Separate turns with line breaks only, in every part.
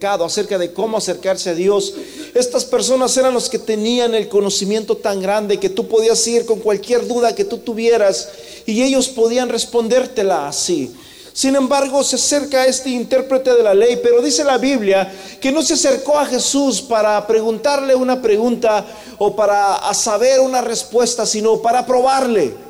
acerca de cómo acercarse a Dios. Estas personas eran los que tenían el conocimiento tan grande que tú podías ir con cualquier duda que tú tuvieras y ellos podían respondértela así. Sin embargo, se acerca a este intérprete de la ley, pero dice la Biblia que no se acercó a Jesús para preguntarle una pregunta o para saber una respuesta, sino para probarle.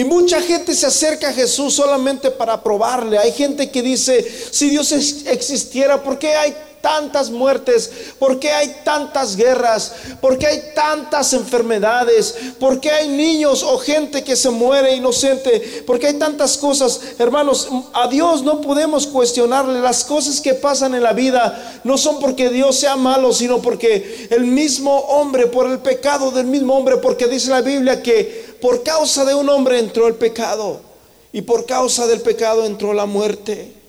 Y mucha gente se acerca a Jesús solamente para probarle. Hay gente que dice, si Dios existiera, ¿por qué hay tantas muertes? ¿Por qué hay tantas guerras? ¿Por qué hay tantas enfermedades? ¿Por qué hay niños o gente que se muere inocente? ¿Por qué hay tantas cosas? Hermanos, a Dios no podemos cuestionarle. Las cosas que pasan en la vida no son porque Dios sea malo, sino porque el mismo hombre, por el pecado del mismo hombre, porque dice la Biblia que por causa de un hombre entró el pecado y por causa del pecado entró la muerte.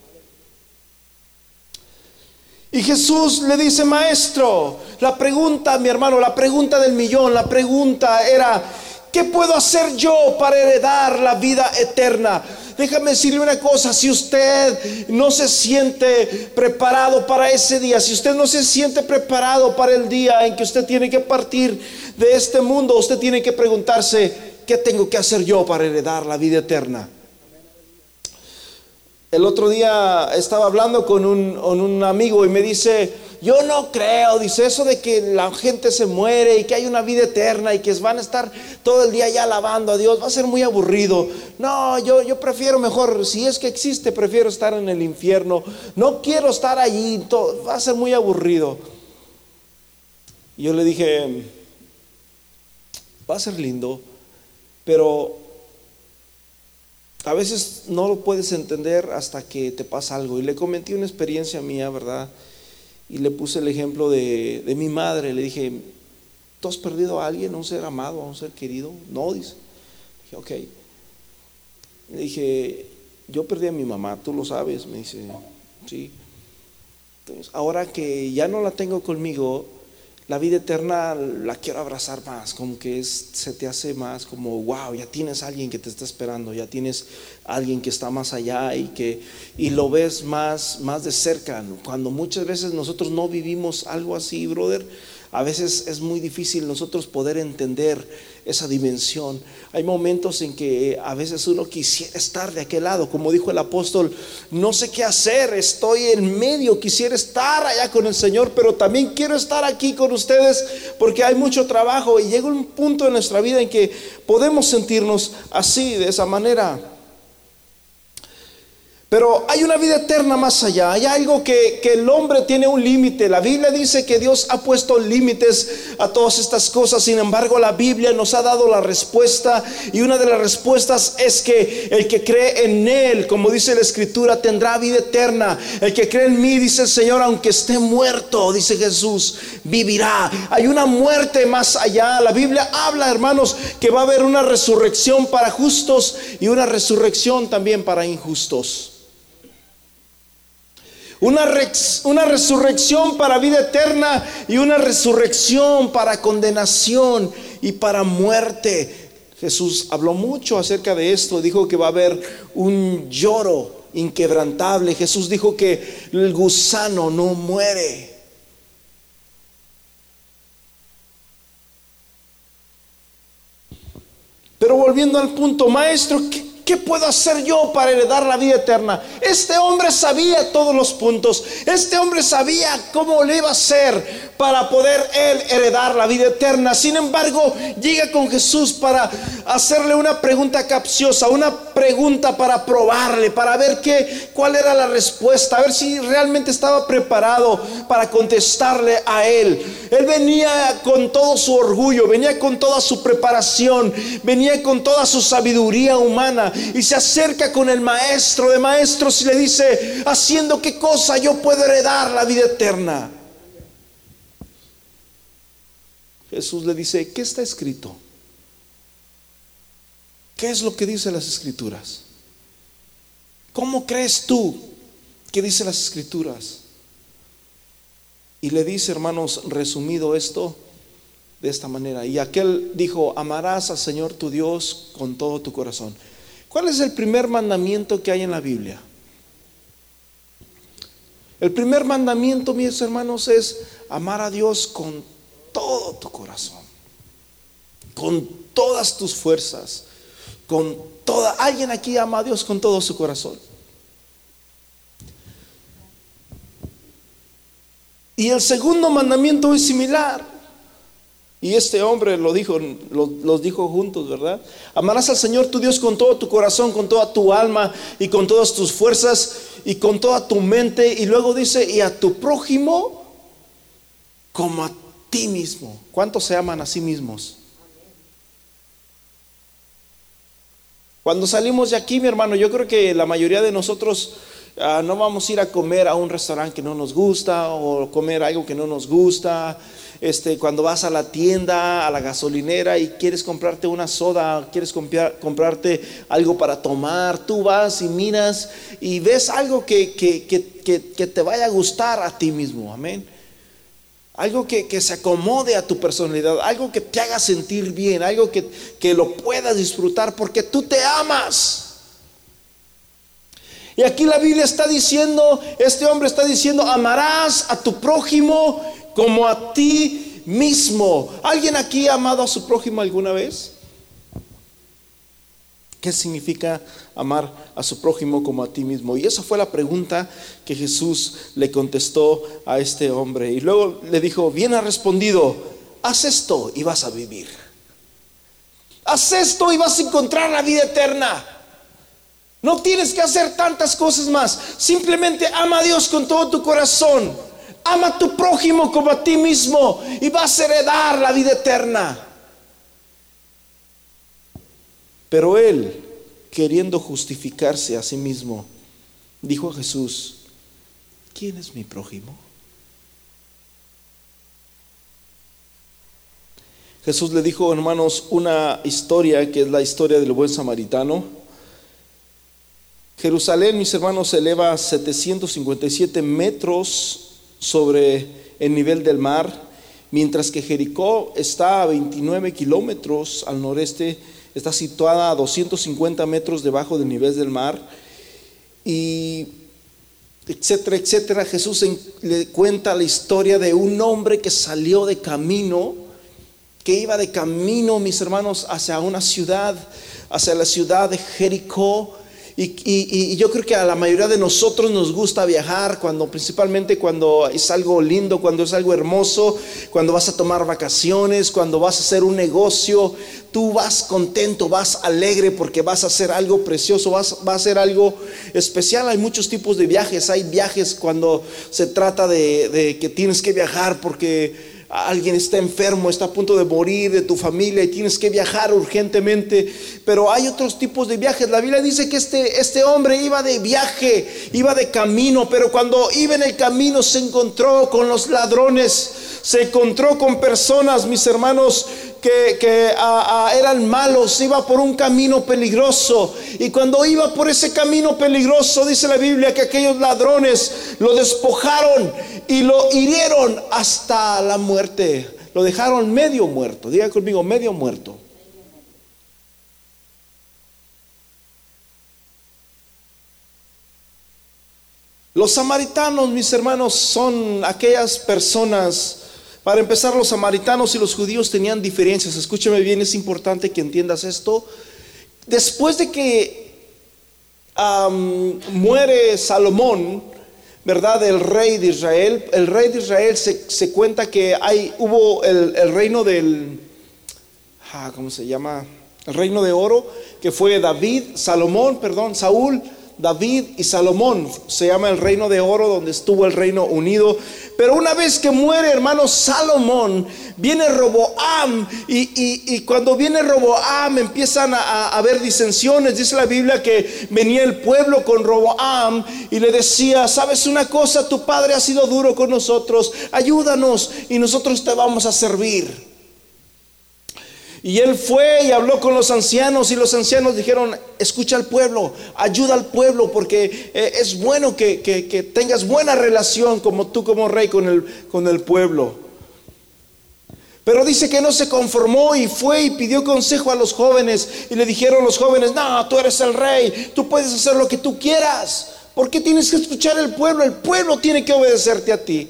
Y Jesús le dice, maestro, la pregunta, mi hermano, la pregunta del millón, la pregunta era, ¿qué puedo hacer yo para heredar la vida eterna? Déjame decirle una cosa, si usted no se siente preparado para ese día, si usted no se siente preparado para el día en que usted tiene que partir de este mundo, usted tiene que preguntarse, ¿qué tengo que hacer yo para heredar la vida eterna? El otro día estaba hablando con un, amigo y me dice, yo no creo, dice eso de que la gente se muere y que hay una vida eterna y que van a estar todo el día ya alabando a Dios, va a ser muy aburrido. No, yo, yo prefiero mejor, si es que existe, prefiero estar en el infierno. No quiero estar allí, va a ser muy aburrido. Y yo le dije, va a ser lindo, pero a veces no lo puedes entender hasta que te pasa algo. Y le comenté una experiencia mía, ¿verdad? Y le puse el ejemplo de, mi madre. Le dije, ¿tú has perdido a alguien, a un ser amado, a un ser querido? No, dice. Dije, ok. Le dije, yo perdí a mi mamá, tú lo sabes. Me dice, sí. Entonces, ahora que ya no la tengo conmigo, la vida eterna la quiero abrazar más, como que se te hace más como, wow, ya tienes a alguien que te está esperando, ya tienes a alguien que está más allá y que y lo ves más, más de cerca. Cuando muchas veces nosotros no vivimos algo así, brother, a veces es muy difícil nosotros poder entender esa dimensión. Hay momentos en que a veces uno quisiera estar de aquel lado, como dijo el apóstol, no sé qué hacer, estoy en medio, quisiera estar allá con el Señor, pero también quiero estar aquí con ustedes porque hay mucho trabajo y llega un punto en nuestra vida en que podemos sentirnos así, de esa manera. Pero hay una vida eterna más allá, hay algo que, el hombre tiene un límite. La Biblia dice que Dios ha puesto límites a todas estas cosas, sin embargo la Biblia nos ha dado la respuesta y una de las respuestas es que el que cree en Él, como dice la Escritura, tendrá vida eterna. El que cree en mí, dice el Señor, aunque esté muerto, dice Jesús, vivirá. Hay una muerte más allá. La Biblia habla, hermanos, que va a haber una resurrección para justos y una resurrección también para injustos. Una, una resurrección para vida eterna y una resurrección para condenación y para muerte. Jesús habló mucho acerca de esto, dijo que va a haber un lloro inquebrantable. Jesús dijo que el gusano no muere. Pero volviendo al punto, maestro, ¿qué, ¿Qué puedo hacer yo para heredar la vida eterna? Este hombre sabía todos los puntos. Este hombre sabía cómo le iba a hacer para poder él heredar la vida eterna. Sin embargo, llega con Jesús para hacerle una pregunta capciosa, una pregunta para probarle, para ver qué, cuál era la respuesta, a ver si realmente estaba preparado para contestarle a él. Él venía con todo su orgullo, venía con toda su preparación, venía con toda su sabiduría humana y se acerca con el maestro de maestros y le dice, haciendo qué cosa yo puedo heredar la vida eterna. Jesús le dice, ¿qué está escrito? ¿Qué es lo que dice las escrituras? ¿Cómo crees tú que dice las escrituras? Y le dice, hermanos, resumido esto de esta manera. Y aquel dijo, amarás al Señor tu Dios con todo tu corazón. ¿Cuál es el primer mandamiento que hay en la Biblia? El primer mandamiento, mis hermanos, es amar a Dios con todo tu corazón, con todas tus fuerzas, con toda... Alguien aquí ama a Dios con todo su corazón. Y el segundo mandamiento es similar. Y este hombre lo dijo, los dijo juntos, ¿verdad? Amarás al Señor tu Dios con todo tu corazón, con toda tu alma y con todas tus fuerzas y con toda tu mente. Y luego dice, y a tu prójimo como a ti mismo. ¿Cuántos se aman a sí mismos? Cuando salimos de aquí, mi hermano, yo creo que la mayoría de nosotros ah, no vamos a ir a comer a un restaurante que no nos gusta o comer algo que no nos gusta este, cuando vas a la tienda, a la gasolinera y quieres comprarte una soda, quieres comprarte algo para tomar, tú vas y miras y ves algo que, que, te vaya a gustar a ti mismo, amén. Algo que, se acomode a tu personalidad, algo que te haga sentir bien, algo que, que lo puedas disfrutar porque tú te amas. Y aquí la Biblia está diciendo, este hombre está diciendo, amarás a tu prójimo como a ti mismo. ¿Alguien aquí ha amado a su prójimo alguna vez? ¿Qué significa amar a su prójimo como a ti mismo? Y esa fue la pregunta que Jesús le contestó a este hombre. Y luego le dijo, bien ha respondido, haz esto y vas a vivir. Haz esto y vas a encontrar la vida eterna. No tienes que hacer tantas cosas más. Simplemente ama a Dios con todo tu corazón Ama a tu prójimo como a ti mismo y vas a heredar la vida eterna. Pero él, queriendo justificarse a sí mismo, dijo a Jesús, ¿quién es mi prójimo? Jesús le dijo, hermanos, una historia que es la historia del buen samaritano. Jerusalén, mis hermanos, se eleva a 757 metros sobre el nivel del mar, mientras que Jericó está a 29 kilómetros al noreste, está situada a 250 metros debajo del nivel del mar, y etcétera, etcétera. Jesús le cuenta la historia de un hombre que salió de camino, que iba de camino, mis hermanos, hacia una ciudad, hacia la ciudad de Jericó, y, yo creo que a la mayoría de nosotros nos gusta viajar, cuando principalmente cuando es algo lindo, cuando es algo hermoso, cuando vas a tomar vacaciones, cuando vas a hacer un negocio, tú vas contento, vas alegre porque vas a hacer algo precioso, vas, a hacer algo especial. Hay muchos tipos de viajes, hay viajes cuando se trata de que tienes que viajar porque alguien está enfermo, está a punto de morir de tu familia y tienes que viajar urgentemente, pero hay otros tipos de viajes. La Biblia dice que este, este hombre iba de viaje, iba de camino, pero cuando iba en el camino se encontró con los ladrones, se encontró con personas, mis hermanos, que, eran malos, iba por un camino peligroso. Y cuando iba por ese camino peligroso, dice la Biblia que aquellos ladrones lo despojaron y lo hirieron hasta la muerte. Lo dejaron medio muerto. Diga conmigo, medio muerto. Los samaritanos, mis hermanos, son aquellas personas para empezar, los samaritanos y los judíos tenían diferencias. Escúchame bien, es importante que entiendas esto. Después de que muere Salomón, ¿verdad? El rey de Israel, el rey de Israel se, cuenta que hay, hubo el, reino del, ah, ¿cómo se llama? El reino de oro, que fue David, Salomón, perdón, Saúl, David y Salomón. Se llama el reino de oro donde estuvo el reino unido. Pero una vez que muere hermano Salomón, viene Roboam y, cuando viene Roboam empiezan a, haber disensiones. Dice la Biblia que venía el pueblo con Roboam y le decía, sabes una cosa, tu padre ha sido duro con nosotros, ayúdanos y nosotros te vamos a servir. Y él fue y habló con los ancianos y los ancianos dijeron, escucha al pueblo, ayuda al pueblo porque eh, es bueno que, tengas buena relación como tú como rey con el, con el pueblo. Pero dice que no se conformó y fue y pidió consejo a los jóvenes y le dijeron los jóvenes, no, tú eres el rey, tú puedes hacer lo que tú quieras. ¿Por qué tienes que escuchar el pueblo? El pueblo tiene que obedecerte a ti.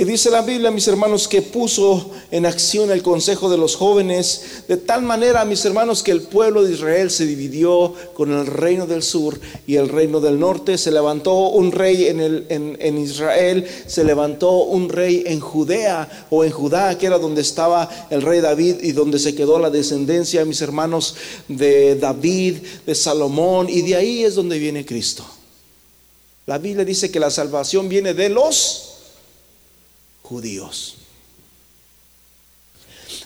Y dice la Biblia, mis hermanos, que puso en acción el consejo de los jóvenes, de tal manera, mis hermanos, que el pueblo de Israel se dividió con el reino del sur y el reino del norte. Se levantó un rey en, el, en, Israel, se levantó un rey en Judea o en Judá, que era donde estaba el rey David y donde se quedó la descendencia, mis hermanos, de David, de Salomón, y de ahí es donde viene Cristo. La Biblia dice que la salvación viene de los judíos.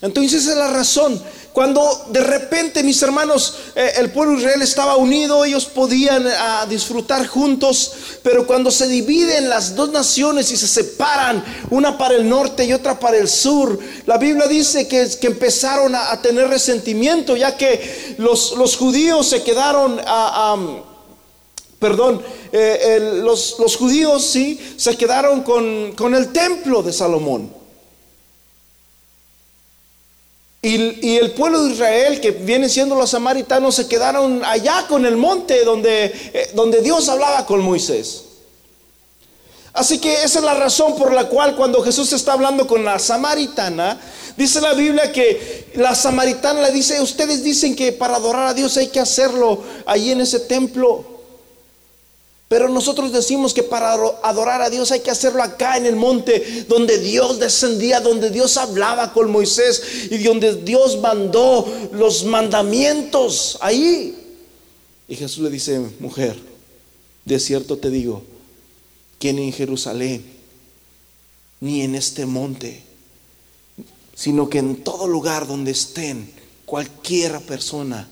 Entonces esa es la razón. Cuando de repente, mis hermanos, eh, el pueblo Israel estaba unido, ellos podían ah, disfrutar juntos, pero cuando se dividen las dos naciones y se separan, una para el norte y otra para el sur, la Biblia dice que, que empezaron a, tener resentimiento, ya que los, los judíos se quedaron a... perdón, eh, los, judíos sí se quedaron con, el templo de Salomón. Y, el pueblo de Israel, que vienen siendo los samaritanos, se quedaron allá con el monte donde, eh, donde Dios hablaba con Moisés. Así que esa es la razón por la cual cuando Jesús está hablando con la samaritana, dice la Biblia que la samaritana le dice, ustedes dicen que para adorar a Dios hay que hacerlo ahí en ese templo. Pero nosotros decimos que para adorar a Dios hay que hacerlo acá en el monte, donde Dios descendía, donde Dios hablaba con Moisés y donde Dios mandó los mandamientos ahí. Y Jesús le dice, mujer, de cierto te digo, que ni en Jerusalén, ni en este monte, sino que en todo lugar donde estén cualquiera persona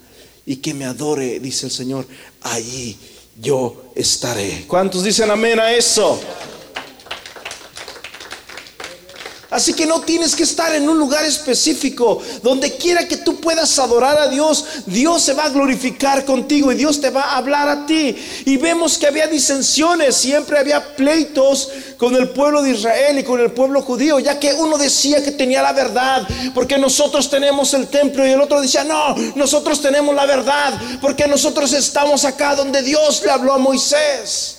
y que me adore, dice el Señor, allí yo estaré. ¿Cuántos dicen amén a eso? Así que no tienes que estar en un lugar específico. Donde quiera que tú puedas adorar a Dios, Dios se va a glorificar contigo y Dios te va a hablar a ti. Y vemos que había disensiones, siempre había pleitos con el pueblo de Israel y con el pueblo judío, ya que uno decía que tenía la verdad, porque nosotros tenemos el templo y el otro decía, no, nosotros tenemos la verdad, porque nosotros estamos acá donde Dios le habló a Moisés.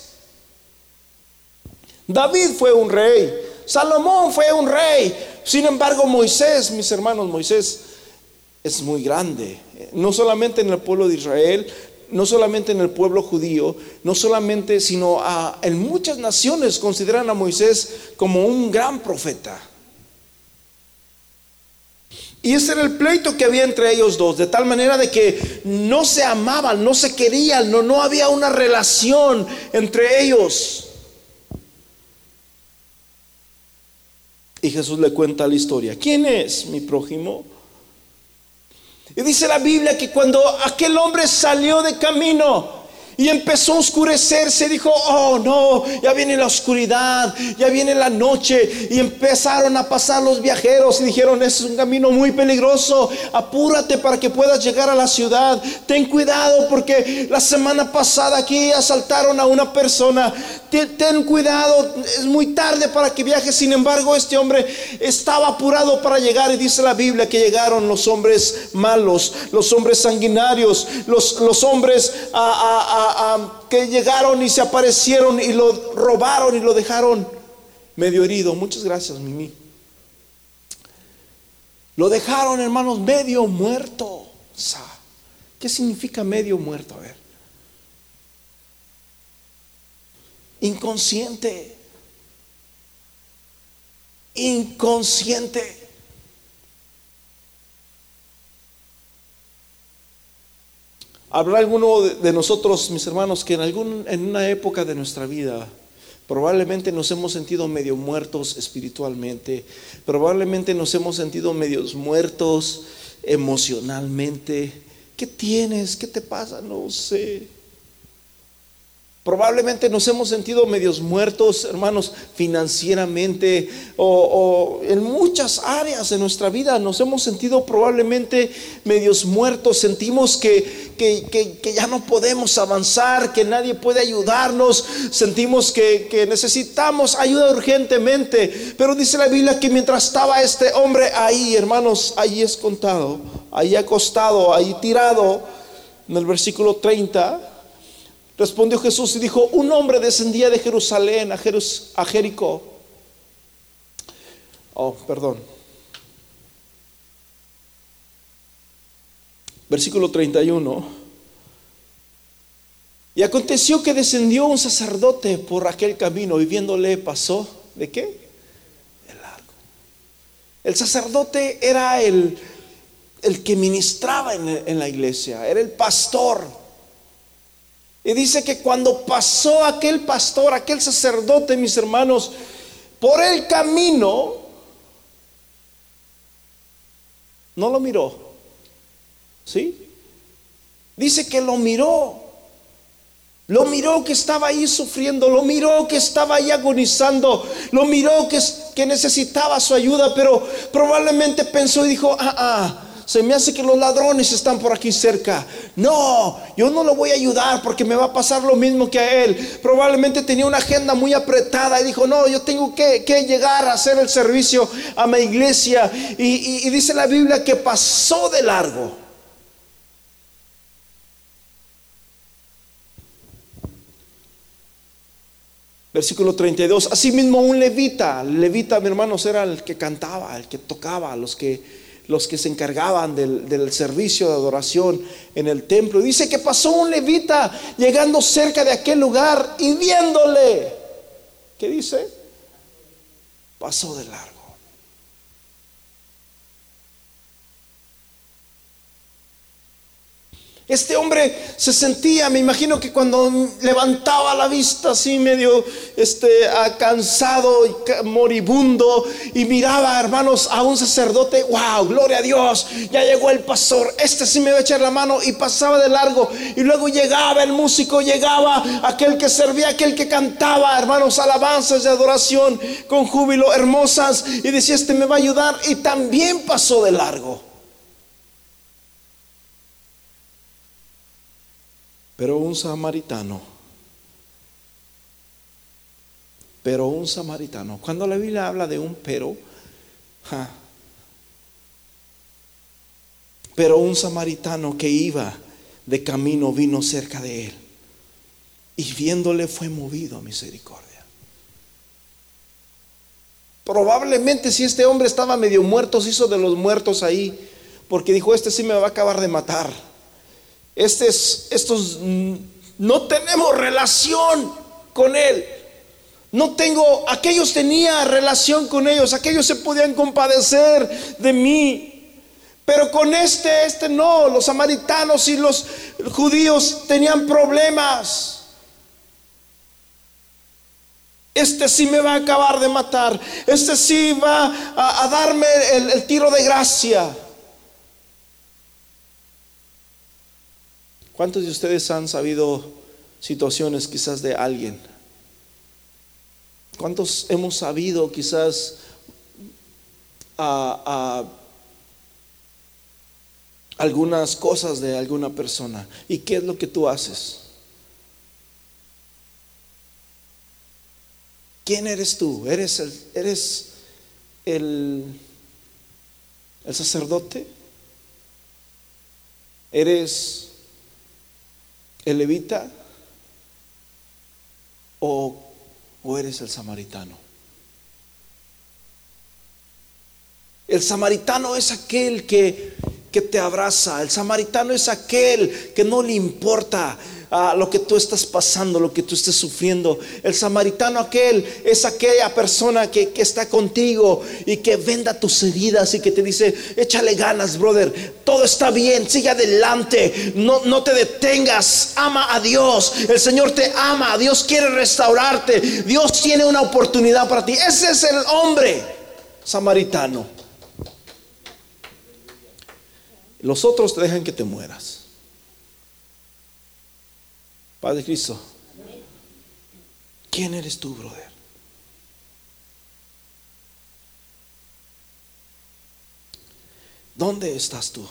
David fue un rey. Salomón fue un rey. Sin embargo, Moisés, mis hermanos, Moisés es muy grande. No solamente en el pueblo de Israel, no solamente en el pueblo judío, no solamente, sino en muchas naciones consideran a Moisés como un gran profeta. Y ese era el pleito que había entre ellos dos, de tal manera de que no se amaban, no se querían, no, no había una relación entre ellos. Y Jesús le cuenta la historia. ¿Quién es mi prójimo? Y dice la Biblia que cuando aquel hombre salió de camino, y empezó a oscurecerse, dijo, oh no, ya viene la oscuridad, ya viene la noche. Y empezaron a pasar los viajeros y dijeron, es un camino muy peligroso, apúrate para que puedas llegar a la ciudad. Ten cuidado porque la semana pasada aquí asaltaron a una persona. Ten, cuidado, es muy tarde para que viajes. Sin embargo, este hombre estaba apurado para llegar y dice la Biblia que llegaron los hombres malos, los hombres sanguinarios, los, hombres a que llegaron y se aparecieron y lo robaron y lo dejaron medio herido. Muchas gracias, Mimi. Lo dejaron, hermanos, medio muerto. ¿Qué significa medio muerto? A ver. Inconsciente. Inconsciente. Habrá alguno de nosotros, mis hermanos, que en, algún, en una época de nuestra vida probablemente nos hemos sentido medio muertos espiritualmente, probablemente nos hemos sentido medios muertos emocionalmente. ¿Qué tienes? ¿Qué te pasa? No sé. Probablemente nos hemos sentido medios muertos, hermanos, financieramente o, en muchas áreas de nuestra vida nos hemos sentido probablemente medios muertos. Sentimos que, que, ya no podemos avanzar, que nadie puede ayudarnos. Sentimos que, necesitamos ayuda urgentemente. Pero dice la Biblia que mientras estaba este hombre ahí, hermanos, ahí es contado, ahí acostado, ahí tirado, en el versículo 30 Respondió Jesús y dijo, un hombre descendía de Jerusalén a, a Jericó. Oh, perdón. Versículo 31. Y aconteció que descendió un sacerdote por aquel camino y viéndole pasó, ¿de qué? Largo. El sacerdote era el, el que ministraba en, en la iglesia, era el pastor. Y dice que cuando pasó aquel pastor, aquel sacerdote, mis hermanos, por el camino, no lo miró. ¿Sí? Dice que lo miró. Lo miró que estaba ahí sufriendo, lo miró que estaba ahí agonizando, lo miró que, necesitaba su ayuda, pero probablemente pensó y dijo, ah, ah, se me hace que los ladrones están por aquí cerca. No, yo no lo voy a ayudar porque me va a pasar lo mismo que a él. Probablemente tenía una agenda muy apretada y dijo, no, yo tengo que, llegar a hacer el servicio a mi iglesia. Y, dice la Biblia que pasó de largo. Versículo 32. Asimismo un levita, levita, mi hermanos, era el que cantaba, el que tocaba, los que los que se encargaban del, servicio de adoración en el templo. Dice que pasó un levita llegando cerca de aquel lugar y viéndole. ¿Qué dice? Pasó de largo. Este hombre se sentía, me imagino que cuando levantaba la vista así medio este, cansado y moribundo y miraba, hermanos, a un sacerdote, wow, gloria a Dios, ya llegó el pastor, este sí me va a echar la mano y pasaba de largo. Y luego llegaba el músico, llegaba aquel que servía, aquel que cantaba, hermanos, alabanzas de adoración con júbilo hermosas y decía, este me va a ayudar y también pasó de largo. Pero un samaritano, pero un samaritano, cuando la Biblia habla de un pero, pero un samaritano que iba de camino vino cerca de él y viéndole fue movido a misericordia. Probablemente si este hombre estaba medio muerto, se hizo de los muertos ahí, porque dijo, este sí me va a acabar de matar. Este estos mm, no tenemos relación con él. No tengo, aquellos tenía relación con ellos, aquellos se podían compadecer de mí. Pero con este, este no, los samaritanos y los judíos tenían problemas. Este sí me va a acabar de matar. Este sí va a, darme el tiro de gracia. ¿Cuántos de ustedes han sabido situaciones quizás de alguien? ¿Cuántos hemos sabido quizás algunas cosas de alguna persona? ¿Y qué es lo que tú haces? ¿Quién eres tú? ¿Eres el, eres el, el sacerdote? ¿Eres el levita o, o eres el samaritano? El samaritano es aquel que, que, te abraza. El samaritano es aquel que no le importa lo que tú estás pasando, lo que tú estés sufriendo. El samaritano aquel es aquella persona que, que está contigo y que venda tus heridas y que te dice, échale ganas, brother, todo está bien, sigue adelante, no, no te detengas, ama a Dios, el Señor te ama, Dios quiere restaurarte, Dios tiene una oportunidad para ti. Ese es el hombre samaritano. Los otros te dejan que te mueras. Padre Cristo, ¿quién eres tú, brother? ¿Dónde estás tú?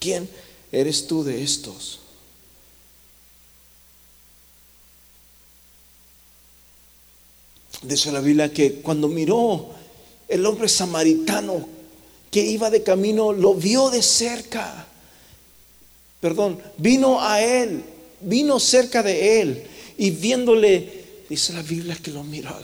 ¿Quién eres tú de estos? Dice la Biblia que cuando miró el hombre samaritano que iba de camino, lo vio de cerca. Perdón, vino a él vino cerca de él y viéndole Dice la Biblia que lo miró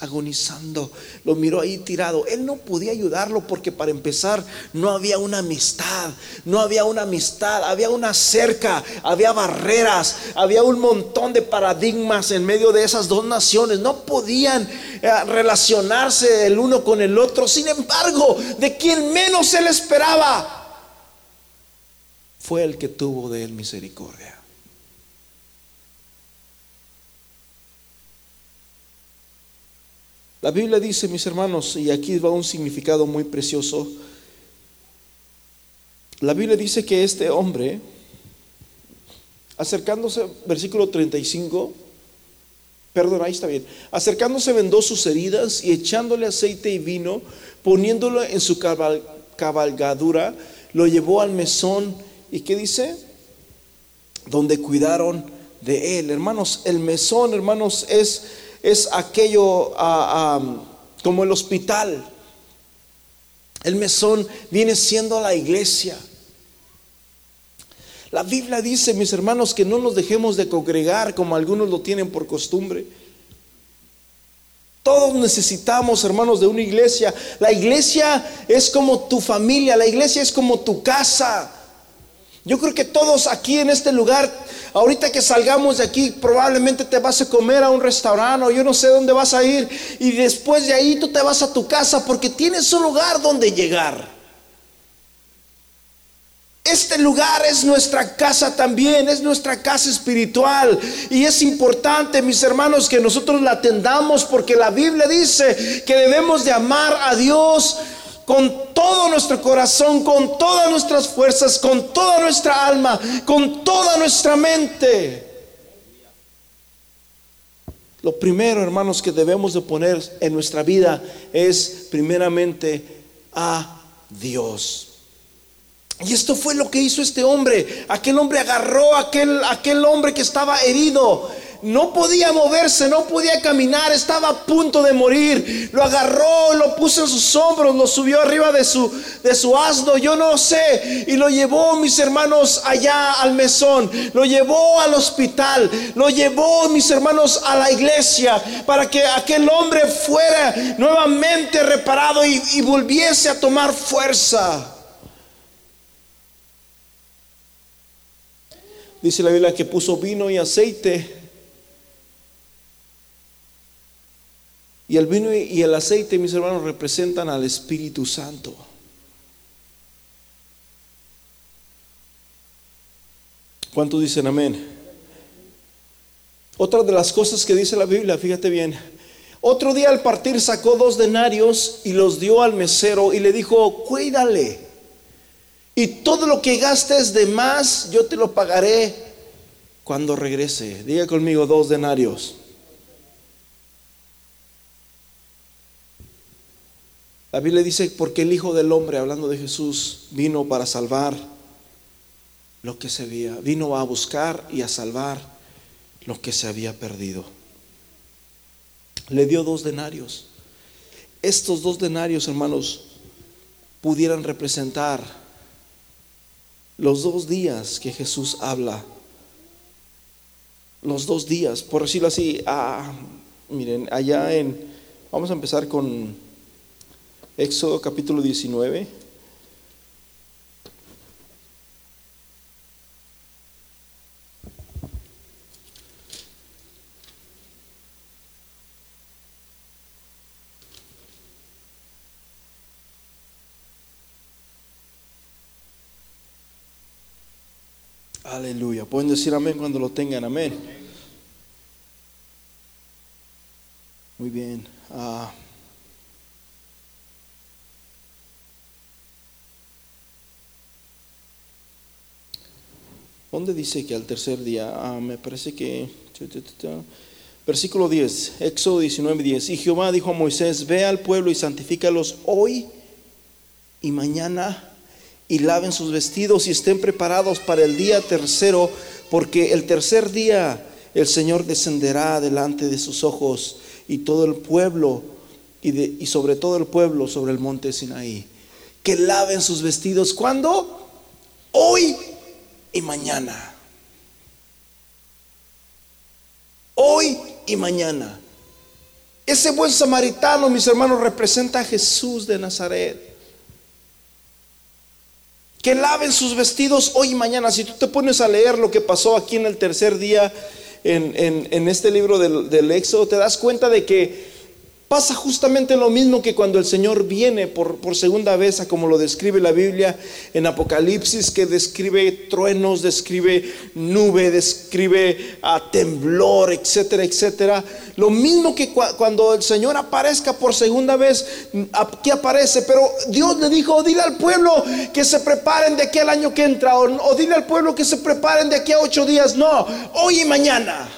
agonizando, lo miró ahí tirado. Él no podía ayudarlo porque para empezar no había una amistad, no había una amistad, había una cerca, había barreras, había un montón de paradigmas en medio de esas dos naciones. No podían eh, relacionarse el uno con el otro. Sin embargo, de quien menos él esperaba, fue el que tuvo de él misericordia. La Biblia dice, mis hermanos, y aquí va un significado muy precioso, la Biblia dice que este hombre, acercándose, versículo 35, perdón, ahí está bien, acercándose vendó sus heridas y echándole aceite y vino, poniéndolo en su cabalgadura, lo llevó al mesón y ¿qué dice? Donde cuidaron de él. Hermanos, el mesón, hermanos, es es aquello ah, ah, como el hospital. El mesón viene siendo la iglesia. La Biblia dice, mis hermanos, que no nos dejemos de congregar como algunos lo tienen por costumbre. Todos necesitamos, hermanos, de una iglesia. La iglesia es como tu familia, la iglesia es como tu casa. Yo creo que todos aquí en este lugar Ahorita que salgamos de aquí, probablemente te vas a comer a un restaurante o yo no sé dónde vas a ir. Y después de ahí tú te vas a tu casa porque tienes un lugar donde llegar. Este lugar es nuestra casa también, es nuestra casa espiritual. Y es importante, mis hermanos, que nosotros la atendamos porque la Biblia dice que debemos de amar a Dios con todo nuestro corazón, con todas nuestras fuerzas, con toda nuestra alma, con toda nuestra mente. Lo primero, hermanos, que debemos de poner en nuestra vida es primeramente a Dios. Y esto fue lo que hizo este hombre. Aquel hombre agarró a aquel, aquel hombre que estaba herido no podía moverse, no podía caminar, estaba a punto de morir. Lo agarró, lo puso en sus hombros, lo subió arriba de su, de su asno, yo no sé, y lo llevó, mis hermanos, allá al mesón, lo llevó al hospital, lo llevó, mis hermanos, a la iglesia, para que aquel hombre fuera nuevamente reparado y, y volviese a tomar fuerza. Dice la Biblia que puso vino y aceite Y el vino y el aceite, mis hermanos, representan al Espíritu Santo. ¿Cuántos dicen amén? Otra de las cosas que dice la Biblia, fíjate bien. Otro día al partir sacó dos denarios y los dio al mesero y le dijo, cuídale. Y todo lo que gastes de más, yo te lo pagaré cuando regrese. Diga conmigo dos denarios. La Biblia dice, porque el Hijo del Hombre, hablando de Jesús, vino para salvar lo que se había, vino a buscar y a salvar lo que se había perdido. Le dio dos denarios. Estos dos denarios, hermanos, pudieran representar los dos días que Jesús habla. Los dos días, por decirlo así, ah, miren, allá en, vamos a empezar con Éxodo capítulo 19. Aleluya. Pueden decir amén cuando lo tengan. Amén. Muy bien. Ah. ¿Dónde dice que al tercer día? Ah, me parece que... Versículo 10, Éxodo 19, 10. Y Jehová dijo a Moisés, ve al pueblo y santifícalos hoy y mañana y laven sus vestidos y estén preparados para el día tercero, porque el tercer día el Señor descenderá delante de sus ojos y todo el pueblo y, y sobre todo el pueblo sobre el monte Sinaí. Que laven sus vestidos. ¿Cuándo? Hoy y mañana. hoy y mañana. Ese buen samaritano, mis hermanos, representa a Jesús de Nazaret. Que laven sus vestidos hoy y mañana. Si tú te pones a leer lo que pasó aquí en el tercer día en, este libro del, del Éxodo, te das cuenta de que Pasa justamente lo mismo que cuando el Señor viene por, por, segunda vez, a como lo describe la Biblia en Apocalipsis, que describe truenos, describe nube, describe a temblor, etcétera, etcétera. Lo mismo que cuando el Señor aparezca por segunda vez, aquí aparece, pero Dios le dijo, dile al pueblo que se preparen de aquí al año que entra, o, o dile al pueblo que se preparen de aquí a ocho días, no, hoy y mañana.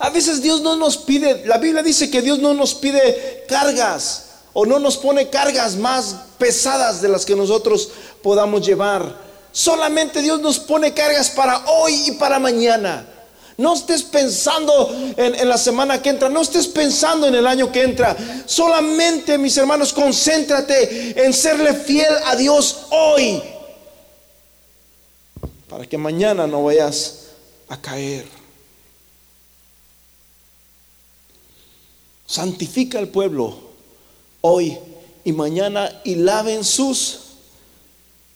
A veces Dios no nos pide, la Biblia dice que Dios no nos pide cargas o no nos pone cargas más pesadas de las que nosotros podamos llevar. Solamente Dios nos pone cargas para hoy y para mañana. No estés pensando en, en, la semana que entra, no estés pensando en el año que entra. Solamente, mis hermanos, concéntrate en serle fiel a Dios hoy. Para que mañana no vayas a caer. Santifica al pueblo hoy y mañana y laven sus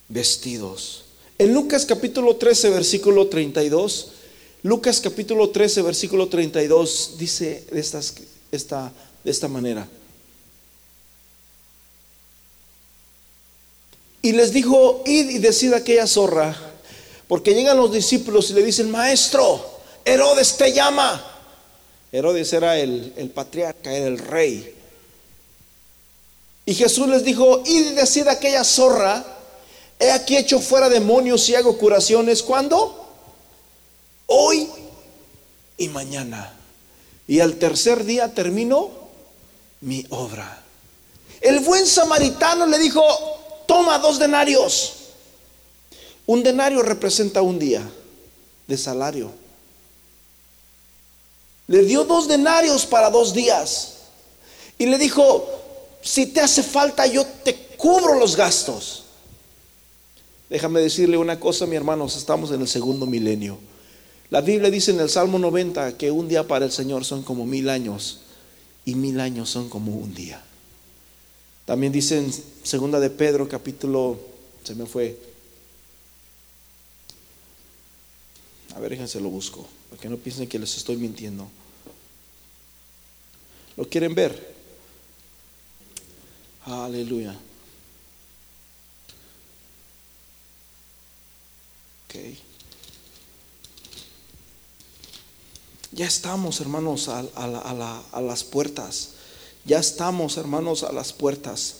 vestidos. En Lucas capítulo 13, versículo 32, Lucas capítulo 13, versículo 32 dice de, esta, de esta manera. Y les dijo, id y decid aquella zorra, porque llegan los discípulos y le dicen, maestro, Herodes te llama. Herodes era el, patriarca, era el rey. Y Jesús les dijo, y decid aquella zorra, he aquí hecho fuera demonios y hago curaciones. ¿Cuándo? Hoy y mañana. Y al tercer día termino mi obra. El buen samaritano le dijo, toma dos denarios. Un denario representa un día de salario. Le dio dos denarios para dos días. Y le dijo, si te hace falta, yo te cubro los gastos. Déjame decirle una cosa, mi hermanos, estamos en el segundo milenio. La Biblia dice en el Salmo 90 que un día para el Señor son como mil años y mil años son como un día. También dice en segunda de Pedro capítulo, se me fue. A ver, déjense lo busco que no piensen que les estoy mintiendo. ¿Lo quieren ver? Aleluya. Ok. Ya estamos, hermanos, a, a, las puertas. Ya estamos, hermanos, a las puertas.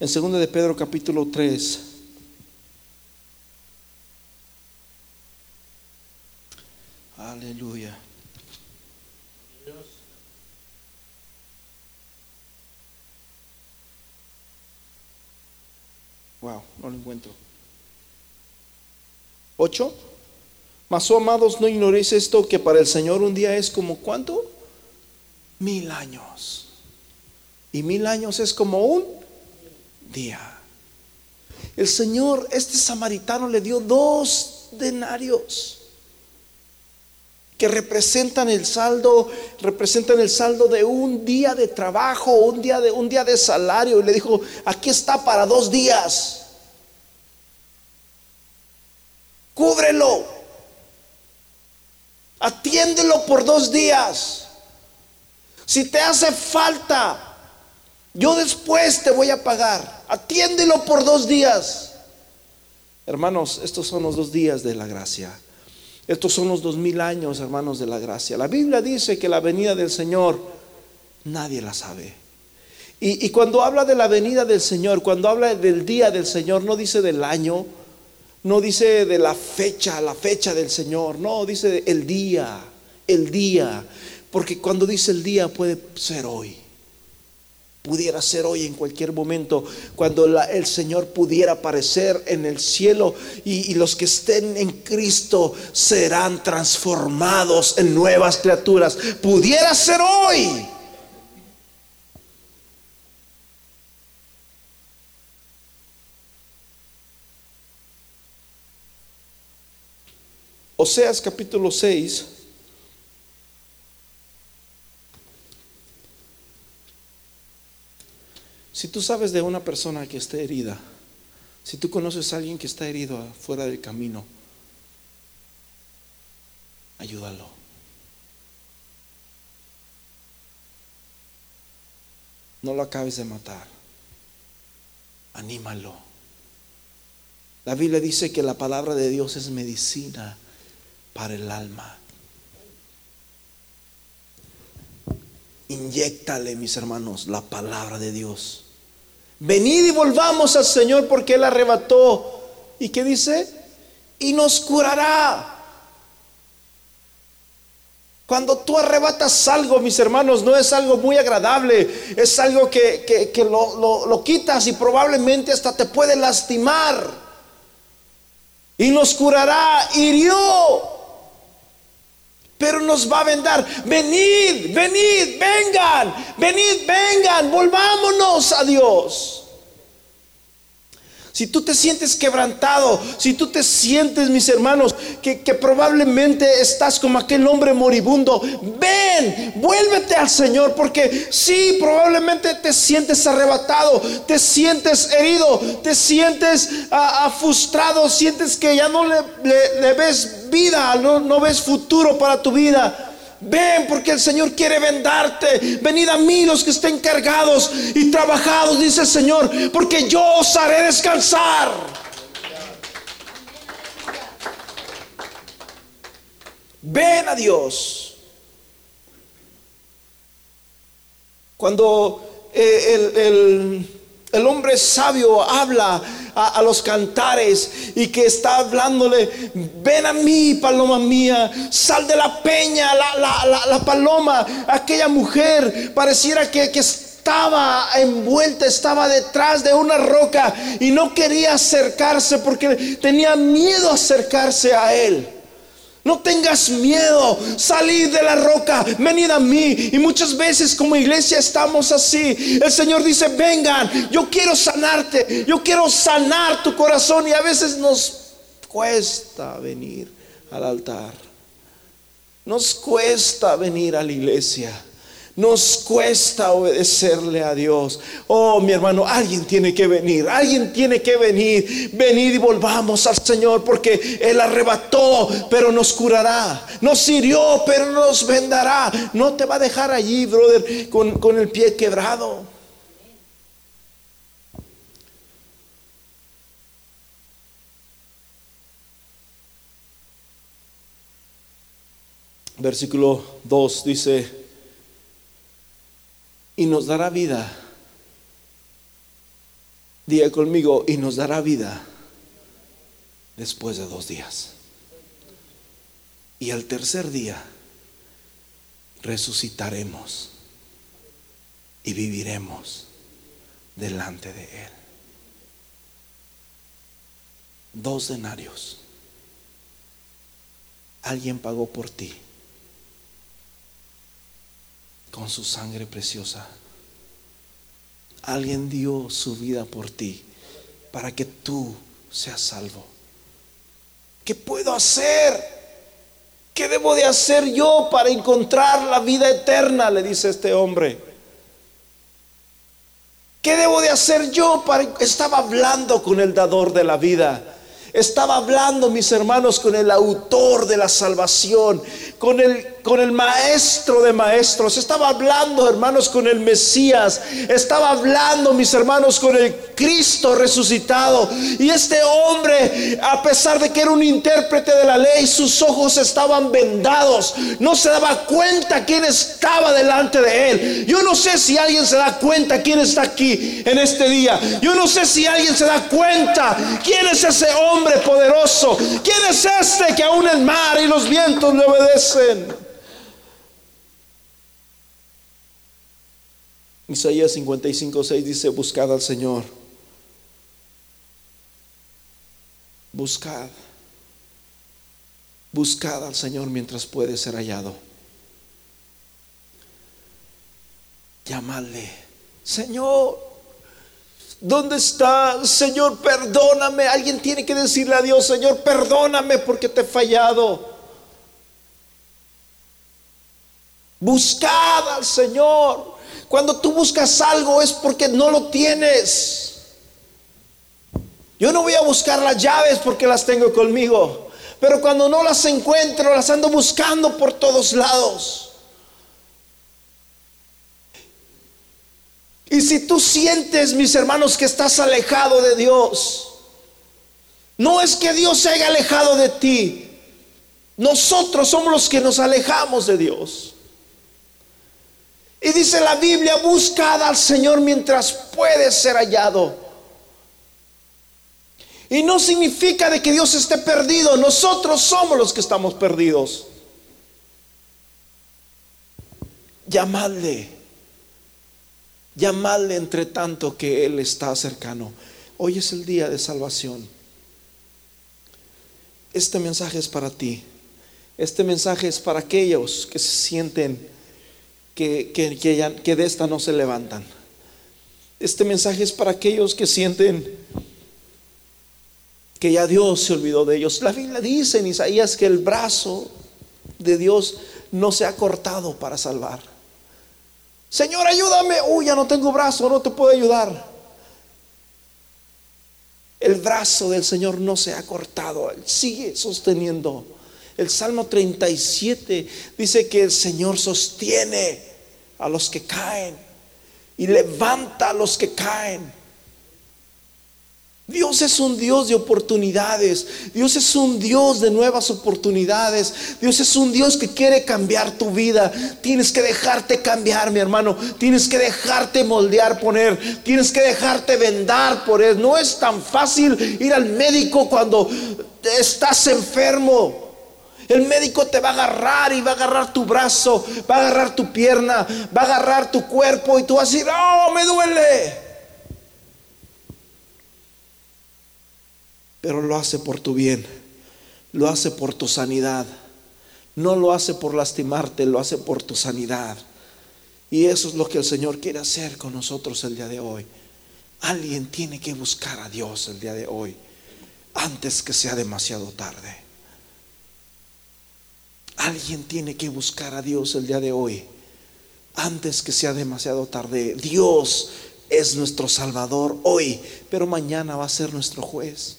En 2 de Pedro capítulo 3. Aleluya. Wow, no lo encuentro. Ocho. Mas, oh, amados, no ignoréis esto, que para el Señor un día es como cuánto? Mil años. Y mil años es como un día. El Señor, este samaritano le dio dos denarios que representan el saldo, representan el saldo de un día de trabajo, un día de un día de salario y le dijo, "Aquí está para dos días." Cúbrelo. Atiéndelo por dos días. Si te hace falta, yo después te voy a pagar. Atiéndelo por dos días. Hermanos, estos son los dos días de la gracia. Estos son los dos mil años, hermanos, de la gracia. La Biblia dice que la venida del Señor nadie la sabe. Y, cuando habla de la venida del Señor, cuando habla del día del Señor, no dice del año, no dice de la fecha, la fecha del Señor, no, dice el día, el día. Porque cuando dice el día puede ser hoy. Pudiera ser hoy en cualquier momento, cuando el Señor pudiera aparecer en el cielo y, y los que estén en Cristo serán transformados en nuevas criaturas. Pudiera ser hoy. Oseas capítulo 6 Si tú sabes de una persona que esté herida, si tú conoces a alguien que está herido fuera del camino, ayúdalo. No lo acabes de matar. Anímalo. La Biblia dice que la palabra de Dios es medicina para el alma. Inyéctale, mis hermanos, la palabra de Dios. Venid y volvamos al Señor porque Él arrebató. ¿Y qué dice? Y nos curará. Cuando tú arrebatas algo, mis hermanos, no es algo muy agradable, es algo que, lo, lo quitas y probablemente hasta te puede lastimar. Y nos curará, hirió pero nos va a vendar. Venid, venid, vengan, venid, vengan, volvámonos a Dios. Si tú te sientes quebrantado, si tú te sientes, mis hermanos, que, probablemente estás como aquel hombre moribundo, ven, vuélvete al Señor, porque sí, probablemente te sientes arrebatado, te sientes herido, te sientes uh, frustrado, sientes que ya no le, ves vida, no ves futuro para tu vida. Ven porque el Señor quiere vendarte. Venid a mí los que estén cargados y trabajados, dice el Señor, porque yo os haré descansar. Ven a Dios. Cuando eh, el el hombre sabio habla a, los cantares y que está hablándole, ven a mí, paloma mía, sal de la peña, la, paloma, aquella mujer pareciera que, que estaba envuelta, estaba detrás de una roca y no quería acercarse porque tenía miedo acercarse a él. No tengas miedo, salid de la roca, venid a mí. Y muchas veces como iglesia estamos así. El Señor dice, vengan, yo quiero sanarte, yo quiero sanar tu corazón. Y a veces nos cuesta venir al altar. Nos cuesta venir a la iglesia. Nos cuesta obedecerle a Dios. Oh, mi hermano, alguien tiene que venir, alguien tiene que venir. Venid y volvamos al Señor porque Él arrebató, pero nos curará. Nos hirió, pero nos vendará. No te va a dejar allí, brother, con, con el pie quebrado. Versículo 2 dice, y nos dará vida. Diga conmigo, y nos dará vida después de dos días. Y al tercer día resucitaremos y viviremos delante de Él. Dos denarios. Alguien pagó por ti con su sangre preciosa. Alguien dio su vida por ti para que tú seas salvo. ¿Qué puedo hacer? ¿Qué debo de hacer yo para encontrar la vida eterna? Le dice este hombre. ¿Qué debo de hacer yo para... Estaba hablando con el dador de la vida. Estaba hablando, mis hermanos, con el autor de la salvación, con el con el maestro de maestros, estaba hablando, hermanos, con el Mesías, estaba hablando, mis hermanos, con el Cristo resucitado. Y este hombre, a pesar de que era un intérprete de la ley, sus ojos estaban vendados, no se daba cuenta quién estaba delante de él. Yo no sé si alguien se da cuenta quién está aquí en este día. Yo no sé si alguien se da cuenta quién es ese hombre poderoso, quién es este que aún el mar y los vientos le obedecen. Isaías 55, 6 dice, buscad al Señor. Buscad. Buscad al Señor mientras puede ser hallado. Llamadle, Señor, ¿dónde está? Señor, perdóname. Alguien tiene que decirle a Dios, Señor, perdóname porque te he fallado. Buscad al Señor. Cuando tú buscas algo es porque no lo tienes. Yo no voy a buscar las llaves porque las tengo conmigo. Pero cuando no las encuentro, las ando buscando por todos lados. Y si tú sientes, mis hermanos, que estás alejado de Dios, no es que Dios se haya alejado de ti. Nosotros somos los que nos alejamos de Dios. Y dice la Biblia, buscad al Señor mientras puede ser hallado. Y no significa de que Dios esté perdido, nosotros somos los que estamos perdidos. Llamadle, llamadle entre tanto que Él está cercano. Hoy es el día de salvación. Este mensaje es para ti. Este mensaje es para aquellos que se sienten que, que, que, de esta no se levantan. Este mensaje es para aquellos que sienten que ya Dios se olvidó de ellos. La Biblia dice en Isaías que el brazo de Dios no se ha cortado para salvar. Señor, ayúdame. Uy, ya no tengo brazo, no te puedo ayudar. El brazo del Señor no se ha cortado, sigue sosteniendo. El Salmo 37 dice que el Señor sostiene a los que caen y levanta a los que caen. Dios es un Dios de oportunidades. Dios es un Dios de nuevas oportunidades. Dios es un Dios que quiere cambiar tu vida. Tienes que dejarte cambiar, mi hermano. Tienes que dejarte moldear, poner. Tienes que dejarte vendar por él. No es tan fácil ir al médico cuando estás enfermo. El médico te va a agarrar y va a agarrar tu brazo, va a agarrar tu pierna, va a agarrar tu cuerpo y tú vas a decir, oh, me duele. pero lo hace por tu bien, lo hace por tu sanidad. No lo hace por lastimarte, lo hace por tu sanidad. Y eso es lo que el Señor quiere hacer con nosotros el día de hoy. Alguien tiene que buscar a Dios el día de hoy antes que sea demasiado tarde. Alguien tiene que buscar a Dios el día de hoy antes que sea demasiado tarde. Dios es nuestro Salvador hoy, pero mañana va a ser nuestro juez.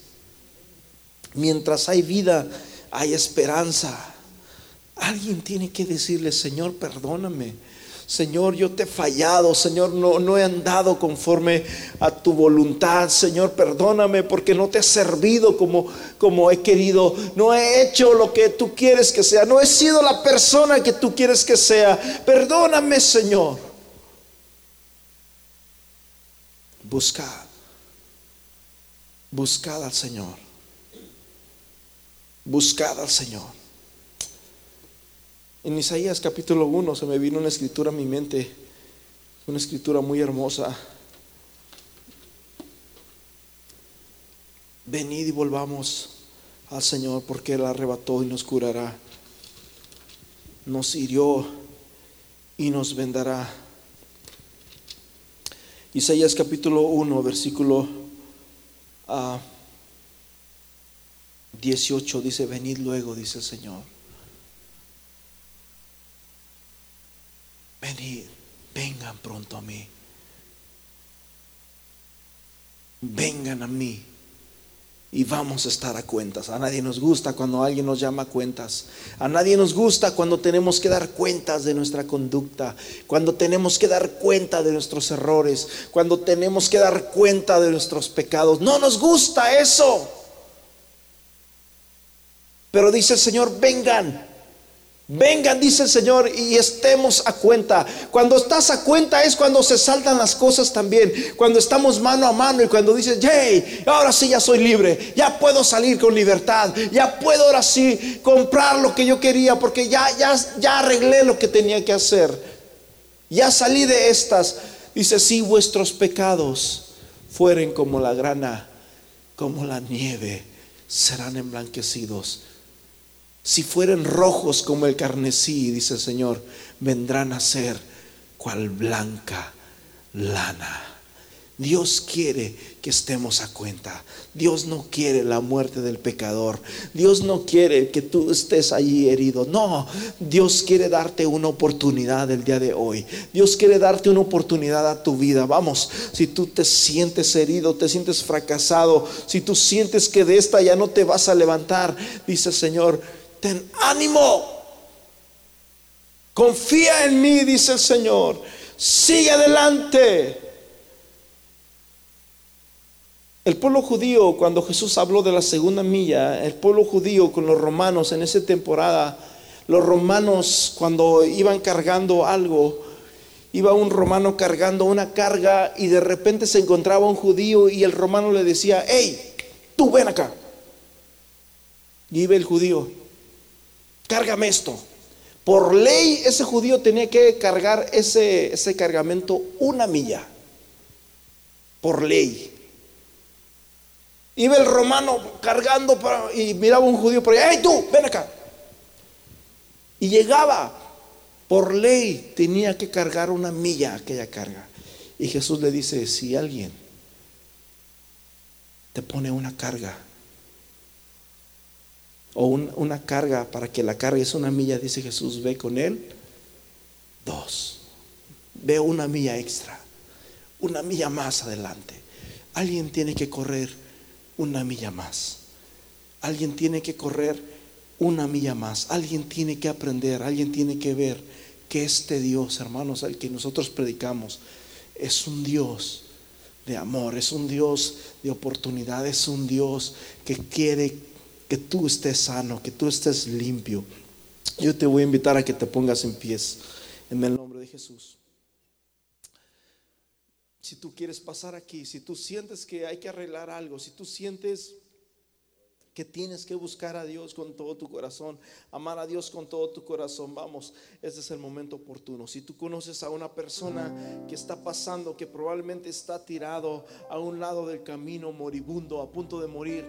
Mientras hay vida, hay esperanza. Alguien tiene que decirle, Señor, perdóname. Señor, yo te he fallado, Señor, no, no, he andado conforme a tu voluntad, Señor, perdóname porque no te he servido como, como he querido, no he hecho lo que tú quieres que sea, no he sido la persona que tú quieres que sea, perdóname, Señor. Buscad, buscad al Señor. Buscad al Señor. En Isaías capítulo 1 se me vino una escritura a mi mente, una escritura muy hermosa. Venid y volvamos al Señor porque Él arrebató y nos curará. Nos hirió y nos vendará. Isaías capítulo 1, versículo a 18 dice, venid luego, dice el Señor. Venid, vengan pronto a mí. Vengan a mí y vamos a estar a cuentas. A nadie nos gusta cuando alguien nos llama a cuentas. A nadie nos gusta cuando tenemos que dar cuentas de nuestra conducta, cuando tenemos que dar cuenta de nuestros errores, cuando tenemos que dar cuenta de nuestros pecados. No nos gusta eso. Pero dice el Señor, vengan. Vengan, dice el Señor, y estemos a cuenta. Cuando estás a cuenta es cuando se saltan las cosas también. Cuando estamos mano a mano y cuando dices, hey, ahora sí ya soy libre. Ya puedo salir con libertad. Ya puedo ahora sí comprar lo que yo quería porque ya, ya, ya arreglé lo que tenía que hacer. Ya salí de estas. Dice, si vuestros pecados fueren como la grana, como la nieve, serán emblanquecidos si fueren rojos como el carnesí, dice el Señor, vendrán a ser cual blanca lana. Dios quiere que estemos a cuenta. Dios no quiere la muerte del pecador. Dios no quiere que tú estés allí herido. No, Dios quiere darte una oportunidad el día de hoy. Dios quiere darte una oportunidad a tu vida. Vamos, si tú te sientes herido, te sientes fracasado, si tú sientes que de esta ya no te vas a levantar, dice el Señor, ten ánimo. Confía en mí, dice el Señor. Sigue adelante. El pueblo judío, cuando Jesús habló de la segunda milla, el pueblo judío con los romanos en esa temporada, los romanos cuando iban cargando algo, iba un romano cargando una carga y de repente se encontraba un judío y el romano le decía, hey, tú ven acá. Y iba el judío, cárgame esto. Por ley ese judío tenía que cargar ese, ese cargamento una milla. Por ley. Iba el romano cargando y miraba un judío por ahí, ¡ay tú, ven acá! Y llegaba, por ley tenía que cargar una milla aquella carga. Y Jesús le dice, si alguien te pone una carga, o una carga para que la carga es una milla, dice Jesús, ve con él dos, ve una milla extra, una milla más adelante. Alguien tiene que correr una milla más. Alguien tiene que correr una milla más. Alguien tiene que aprender, alguien tiene que ver que este Dios, hermanos, al que nosotros predicamos, es un Dios de amor, es un Dios de oportunidad, es un Dios que quiere que tú estés sano, que tú estés limpio. Yo te voy a invitar a que te pongas en pies en el nombre de Jesús. Si tú quieres pasar aquí, si tú sientes que hay que arreglar algo, si tú sientes que tienes que buscar a Dios con todo tu corazón, amar a Dios con todo tu corazón. Vamos, ese es el momento oportuno. Si tú conoces a una persona que está pasando, que probablemente está tirado a un lado del camino, moribundo, a punto de morir,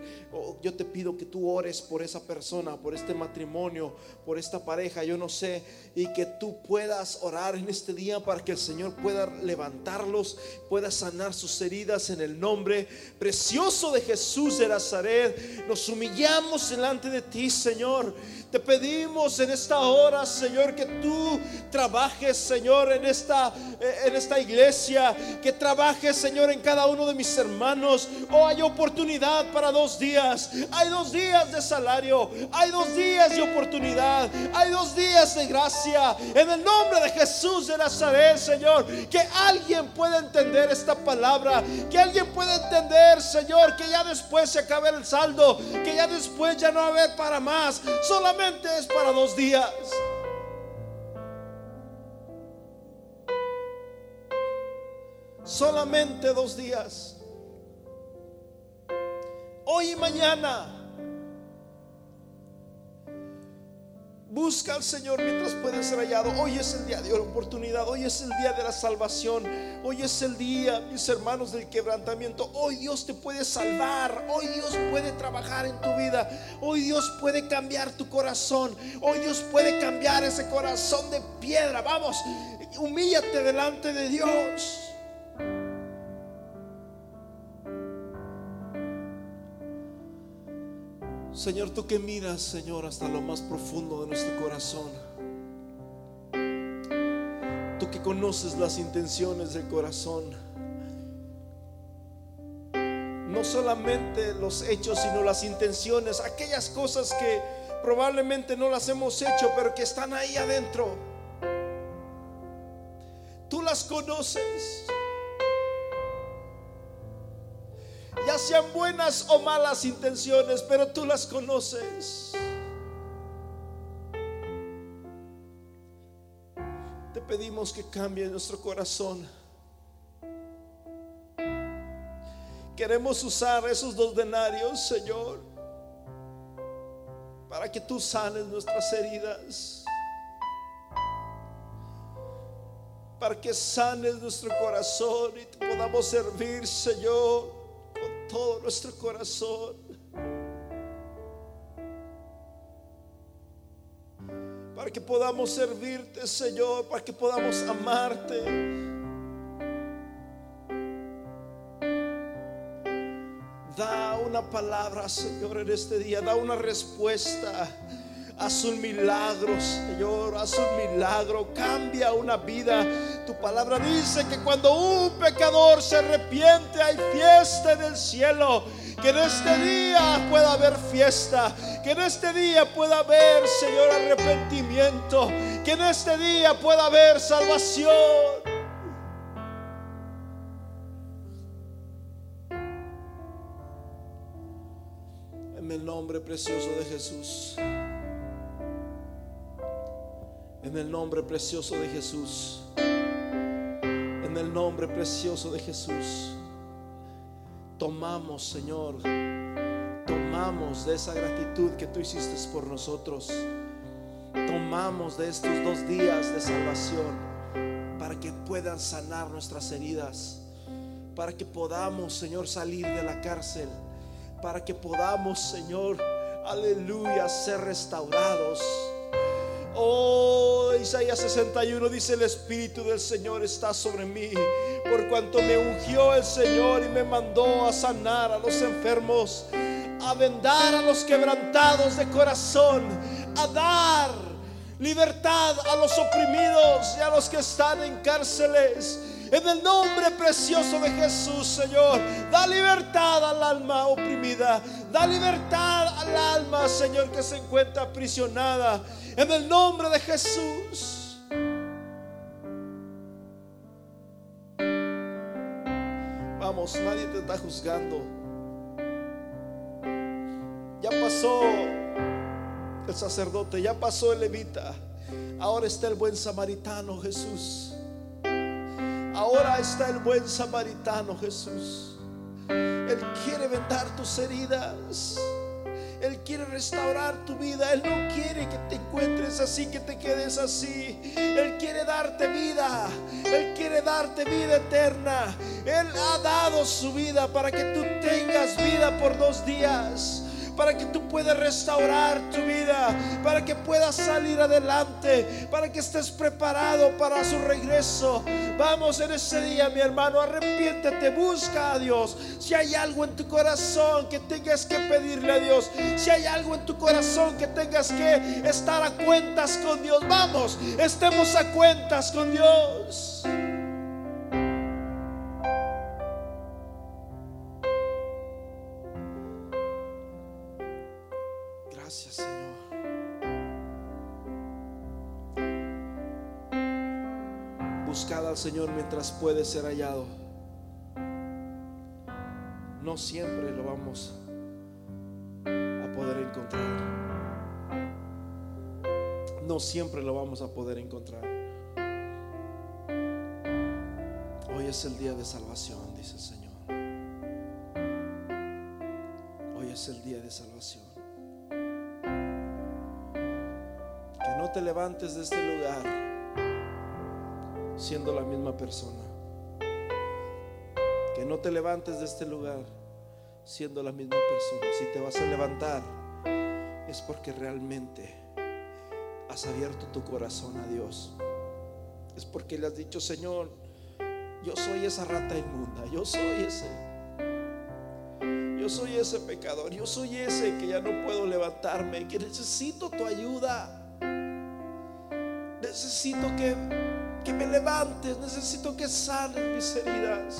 yo te pido que tú ores por esa persona, por este matrimonio, por esta pareja, yo no sé, y que tú puedas orar en este día para que el Señor pueda levantarlos, pueda sanar sus heridas en el nombre precioso de Jesús de Nazaret. Humillamos delante de ti, Señor. Te pedimos en esta hora, Señor, que tú trabajes, Señor, en esta, eh, en esta iglesia, que trabajes, Señor, en cada uno de mis hermanos. Oh, hay oportunidad para dos días. Hay dos días de salario. Hay dos días de oportunidad. Hay dos días de gracia. En el nombre de Jesús de Nazaret, Señor, que alguien pueda entender esta palabra. Que alguien pueda entender, Señor, que ya después se acabe el saldo. Que ya después ya no va a haber para más. Solamente es para dos días. Solamente dos días. Hoy y mañana. Busca al Señor mientras puede ser hallado. Hoy es el día de la oportunidad. Hoy es el día de la salvación. Hoy es el día, mis hermanos, del quebrantamiento. Hoy Dios te puede salvar. Hoy Dios puede trabajar en tu vida. Hoy Dios puede cambiar tu corazón. Hoy Dios puede cambiar ese corazón de piedra. Vamos, humíllate delante de Dios. Señor, tú que miras, Señor, hasta lo más profundo de nuestro corazón. Tú que conoces las intenciones del corazón. No solamente los hechos, sino las intenciones, aquellas cosas que probablemente no las hemos hecho, pero que están ahí adentro. Tú las conoces. Ya sean buenas o malas intenciones, pero tú las conoces. Te pedimos que cambie nuestro corazón. Queremos usar esos dos denarios, Señor, para que tú sanes nuestras heridas. Para que sanes nuestro corazón y te podamos servir, Señor todo nuestro corazón. Para que podamos servirte, Señor, para que podamos amarte. Da una palabra, Señor, en este día. Da una respuesta. Haz un milagro, Señor. Haz un milagro. Cambia una vida tu palabra dice que cuando un pecador se arrepiente hay fiesta en el cielo. Que en este día pueda haber fiesta. Que en este día pueda haber, Señor, arrepentimiento. Que en este día pueda haber salvación. En el nombre precioso de Jesús. En el nombre precioso de Jesús. El nombre precioso de Jesús. Tomamos, Señor. Tomamos de esa gratitud que tú hiciste por nosotros. Tomamos de estos dos días de salvación para que puedan sanar nuestras heridas. Para que podamos, Señor, salir de la cárcel para que podamos, Señor, aleluya, ser restaurados. Oh, Isaías 61 dice, el Espíritu del Señor está sobre mí, por cuanto me ungió el Señor y me mandó a sanar a los enfermos, a vendar a los quebrantados de corazón, a dar libertad a los oprimidos y a los que están en cárceles en el nombre precioso de Jesús, Señor, da libertad al alma oprimida. Da libertad al alma, Señor, que se encuentra aprisionada. En el nombre de Jesús. Vamos, nadie te está juzgando. Ya pasó el sacerdote, ya pasó el levita. Ahora está el buen samaritano, Jesús. Ahora está el buen samaritano Jesús. Él quiere vendar tus heridas. Él quiere restaurar tu vida. Él no quiere que te encuentres así, que te quedes así. Él quiere darte vida. Él quiere darte vida eterna. Él ha dado su vida para que tú tengas vida por dos días para que tú puedas restaurar tu vida, para que puedas salir adelante, para que estés preparado para su regreso. Vamos en ese día, mi hermano, arrepiéntete, busca a Dios. Si hay algo en tu corazón que tengas que pedirle a Dios, si hay algo en tu corazón que tengas que estar a cuentas con Dios, vamos, estemos a cuentas con Dios. Señor mientras puede ser hallado. No siempre lo vamos a poder encontrar. No siempre lo vamos a poder encontrar. Hoy es el día de salvación, dice el Señor. Hoy es el día de salvación. Te levantes de este lugar siendo la misma persona. Que no te levantes de este lugar siendo la misma persona. Si te vas a levantar es porque realmente has abierto tu corazón a Dios. Es porque le has dicho, Señor, yo soy esa rata inmunda, yo soy ese. Yo soy ese pecador, yo soy ese que ya no puedo levantarme, que necesito tu ayuda. Necesito que que me levantes, necesito que salen mis heridas.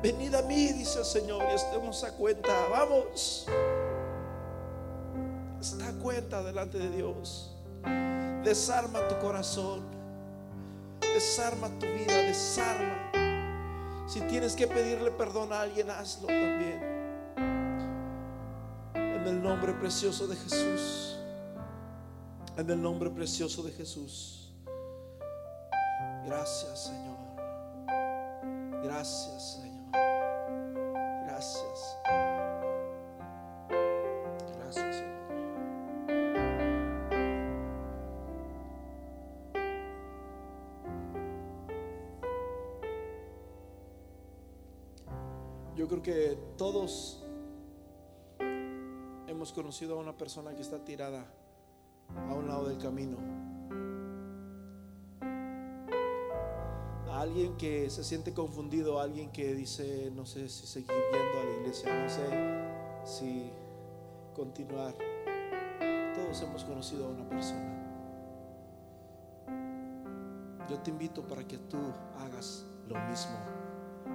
Venid a mí, dice el Señor, y estemos a cuenta. Vamos. Está a cuenta delante de Dios. Desarma tu corazón. Desarma tu vida. Desarma. Si tienes que pedirle perdón a alguien, hazlo también. El nombre precioso de Jesús. En el nombre precioso de Jesús. Gracias, Señor. Gracias, Señor. Gracias. Gracias, Señor. Yo creo que todos hemos conocido a una persona que está tirada a un lado del camino. A alguien que se siente confundido, alguien que dice, no sé si seguir yendo a la iglesia, no sé si continuar. Todos hemos conocido a una persona. Yo te invito para que tú hagas lo mismo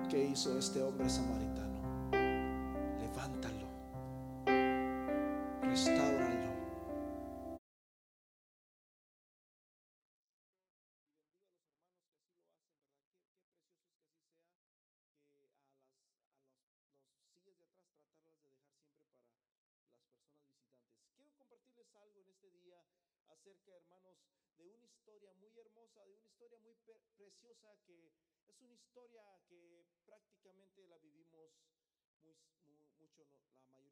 que hizo este hombre samaritano. Historia muy hermosa, de una historia muy preciosa que es una historia que prácticamente la vivimos muy, mucho, la mayoría